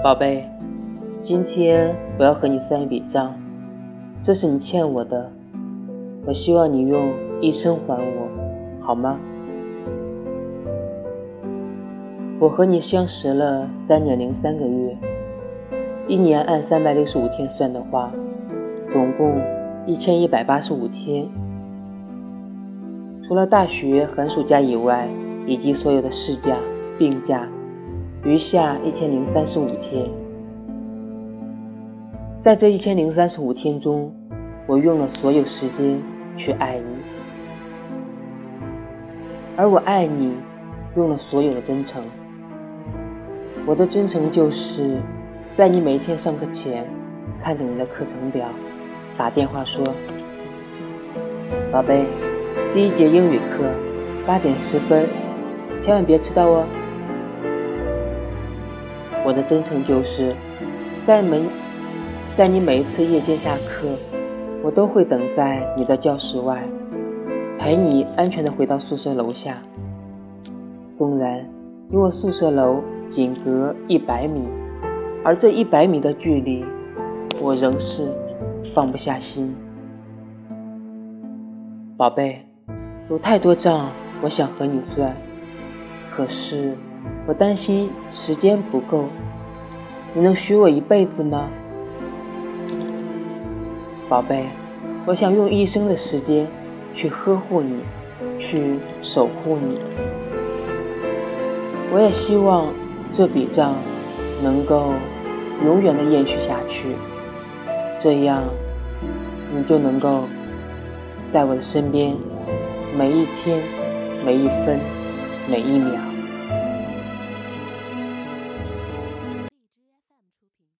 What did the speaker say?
宝贝，今天我要和你算一笔账，这是你欠我的，我希望你用一生还我，好吗？我和你相识了三年零三个月，一年按三百六十五天算的话，总共一千一百八十五天，除了大学寒暑假以外，以及所有的事假、病假。余下一千零三十五天，在这一千零三十五天中，我用了所有时间去爱你，而我爱你用了所有的真诚。我的真诚就是在你每天上课前，看着你的课程表，打电话说：“宝贝，第一节英语课八点十分，千万别迟到哦。”我的真诚就是，在每在你每一次夜间下课，我都会等在你的教室外，陪你安全的回到宿舍楼下。纵然与我宿舍楼仅隔一百米，而这一百米的距离，我仍是放不下心。宝贝，有太多账我想和你算，可是。我担心时间不够，你能许我一辈子吗，宝贝？我想用一生的时间去呵护你，去守护你。我也希望这笔账能够永远的延续下去，这样你就能够在我的身边，每一天、每一分、每一秒。